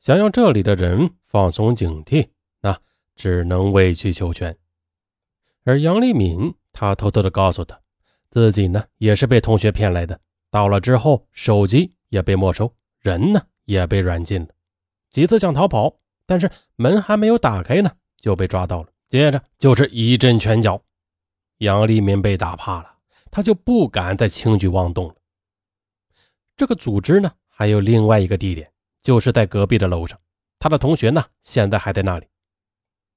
想要这里的人放松警惕，那只能委曲求全。而杨丽敏，她偷偷的告诉他，自己呢也是被同学骗来的。到了之后，手机也被没收，人呢也被软禁了。几次想逃跑，但是门还没有打开呢，就被抓到了。接着就是一阵拳脚，杨丽敏被打怕了，他就不敢再轻举妄动了。这个组织呢，还有另外一个地点，就是在隔壁的楼上。他的同学呢，现在还在那里。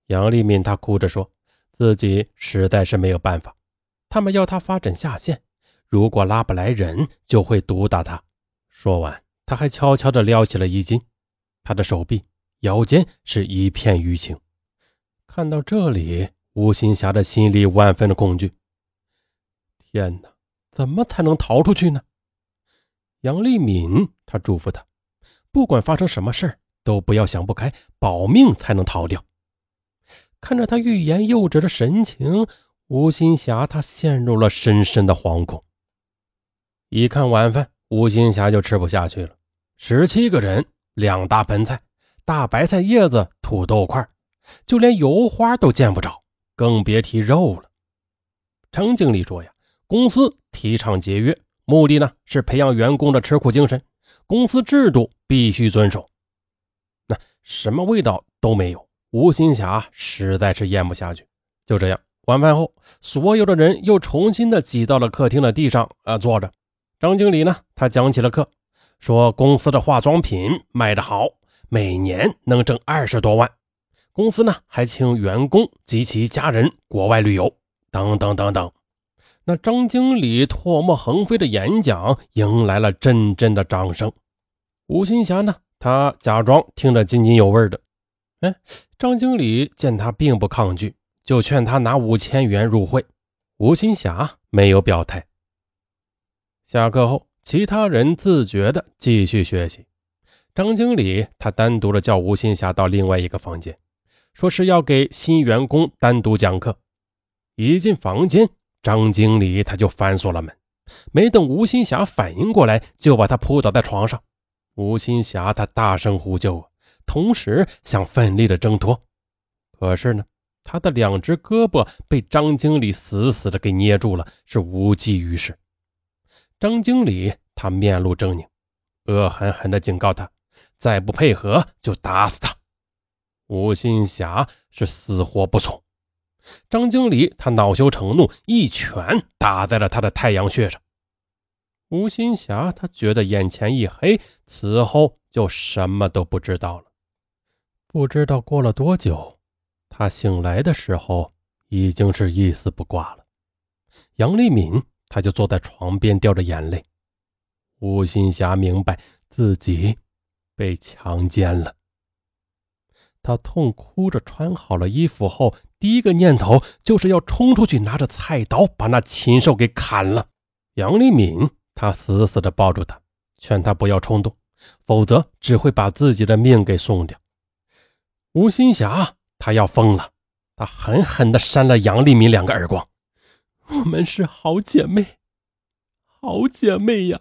杨丽敏她哭着说，自己实在是没有办法，他们要他发展下线，如果拉不来人，就会毒打他。说完，他还悄悄地撩起了衣襟，他的手臂、腰间是一片淤青。看到这里，吴新霞的心里万分的恐惧。天哪，怎么才能逃出去呢？杨丽敏，她嘱咐他，不管发生什么事都不要想不开，保命才能逃掉。看着他欲言又止的神情，吴新霞她陷入了深深的惶恐。一看晚饭，吴新霞就吃不下去了。十七个人，两大盆菜，大白菜叶子，土豆块。就连油花都见不着，更别提肉了。程经理说：“呀，公司提倡节约，目的呢是培养员工的吃苦精神，公司制度必须遵守。”那什么味道都没有，吴新霞实在是咽不下去。就这样，晚饭后，所有的人又重新的挤到了客厅的地上啊坐着。张经理呢，他讲起了课，说公司的化妆品卖得好，每年能挣二十多万。公司呢还请员工及其家人国外旅游，等等等等。那张经理唾沫横飞的演讲迎来了阵阵的掌声。吴新霞呢，他假装听得津津有味的。哎，张经理见他并不抗拒，就劝他拿五千元入会。吴新霞没有表态。下课后，其他人自觉的继续学习。张经理他单独的叫吴新霞到另外一个房间。说是要给新员工单独讲课。一进房间，张经理他就反锁了门，没等吴新霞反应过来，就把他扑倒在床上。吴新霞他大声呼救，同时想奋力的挣脱，可是呢，他的两只胳膊被张经理死死的给捏住了，是无济于事。张经理他面露狰狞，恶狠狠地警告他，再不配合就打死他。吴新霞是死活不从，张经理他恼羞成怒，一拳打在了他的太阳穴上。吴新霞他觉得眼前一黑，此后就什么都不知道了。不知道过了多久，他醒来的时候已经是一丝不挂了。杨丽敏他就坐在床边掉着眼泪。吴新霞明白自己被强奸了。他痛哭着穿好了衣服后，第一个念头就是要冲出去，拿着菜刀把那禽兽给砍了。杨丽敏，他死死地抱住他，劝他不要冲动，否则只会把自己的命给送掉。吴新霞，他要疯了，他狠狠地扇了杨丽敏两个耳光。我们是好姐妹，好姐妹呀，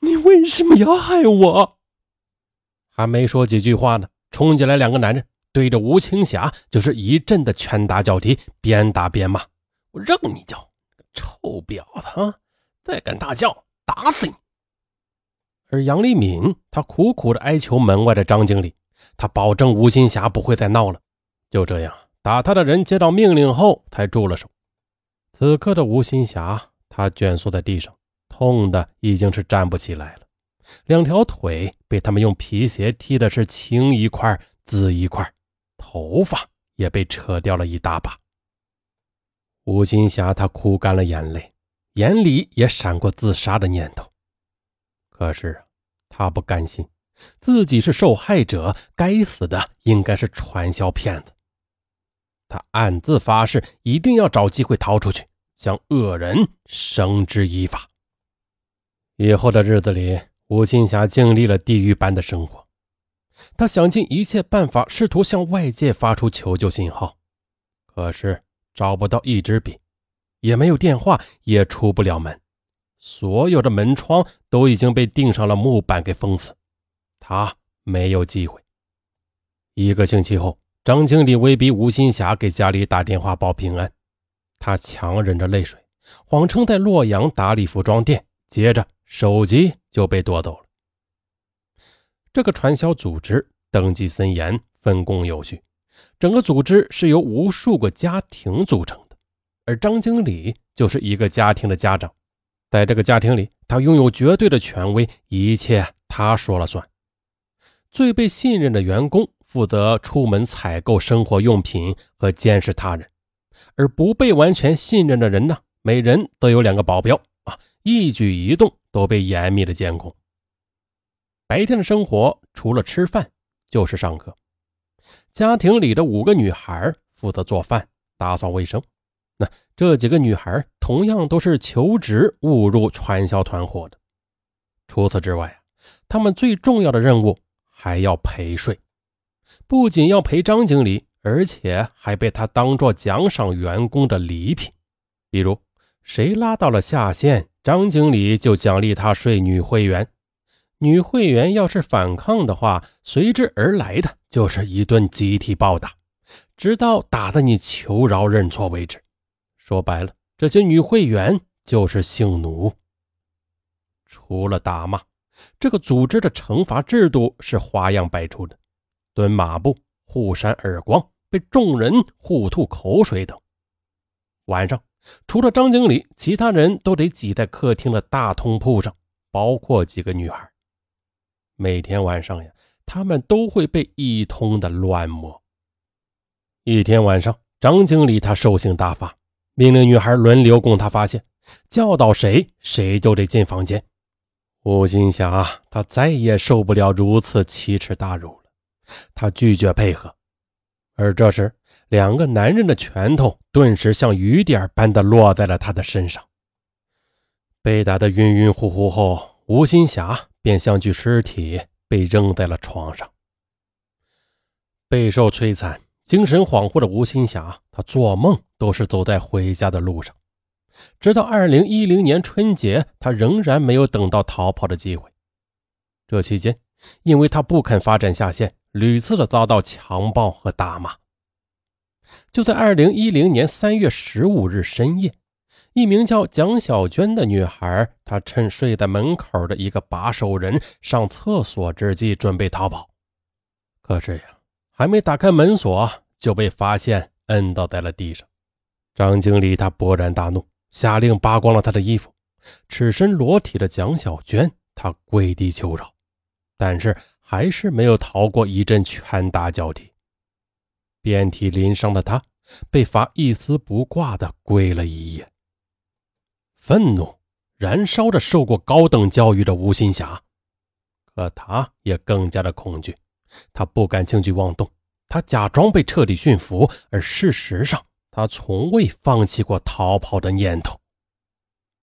你为什么要害我？还没说几句话呢。冲进来两个男人，对着吴青霞就是一阵的拳打脚踢，边打边骂：“我让你叫，臭婊子！再敢大叫，打死你！”而杨丽敏她苦苦的哀求门外的张经理，他保证吴青霞不会再闹了。就这样，打他的人接到命令后才住了手。此刻的吴新霞，她蜷缩在地上，痛的已经是站不起来了。两条腿被他们用皮鞋踢的是青一块紫一块，头发也被扯掉了一大把。吴金霞她哭干了眼泪，眼里也闪过自杀的念头。可是她不甘心，自己是受害者，该死的应该是传销骗子。他暗自发誓，一定要找机会逃出去，将恶人绳之以法。以后的日子里。吴新霞经历了地狱般的生活，他想尽一切办法，试图向外界发出求救信号，可是找不到一支笔，也没有电话，也出不了门，所有的门窗都已经被钉上了木板给封死，他没有机会。一个星期后，张经理威逼吴新霞给家里打电话报平安，他强忍着泪水，谎称在洛阳打理服装店，接着手机就被夺走了。这个传销组织登记森严，分工有序，整个组织是由无数个家庭组成的，而张经理就是一个家庭的家长，在这个家庭里，他拥有绝对的权威，一切他说了算。最被信任的员工。负责出门采购生活用品和监视他人，而不被完全信任的人呢？每人都有两个保镖啊，一举一动都被严密的监控。白天的生活除了吃饭就是上课。家庭里的五个女孩负责做饭、打扫卫生。那这几个女孩同样都是求职误入传销团伙的。除此之外啊，她们最重要的任务还要陪睡。不仅要陪张经理，而且还被他当做奖赏员工的礼品。比如，谁拉到了下线，张经理就奖励他睡女会员。女会员要是反抗的话，随之而来的就是一顿集体暴打，直到打得你求饶认错为止。说白了，这些女会员就是性奴。除了打骂，这个组织的惩罚制度是花样百出的。蹲马步、互扇耳光、被众人互吐口水等。晚上，除了张经理，其他人都得挤在客厅的大通铺上，包括几个女孩。每天晚上呀，他们都会被一通的乱摸。一天晚上，张经理他兽性大发，命令女孩轮流供他发泄，教导谁，谁就得进房间。吴新霞他再也受不了如此奇耻大辱了。他拒绝配合，而这时，两个男人的拳头顿时像雨点般的落在了他的身上。被打得晕晕乎乎后，吴新霞便像具尸体被扔在了床上。备受摧残、精神恍惚的吴新霞，她做梦都是走在回家的路上。直到二零一零年春节，她仍然没有等到逃跑的机会。这期间，因为她不肯发展下线。屡次的遭到强暴和打骂。就在二零一零年三月十五日深夜，一名叫蒋小娟的女孩，她趁睡在门口的一个把守人上厕所之际，准备逃跑。可是呀，还没打开门锁，就被发现摁倒在了地上。张经理他勃然大怒，下令扒光了他的衣服。赤身裸体的蒋小娟，她跪地求饶，但是。还是没有逃过一阵拳打脚踢，遍体鳞伤的他被罚一丝不挂的跪了一夜。愤怒燃烧着受过高等教育的吴新霞，可他也更加的恐惧，他不敢轻举妄动，他假装被彻底驯服，而事实上他从未放弃过逃跑的念头。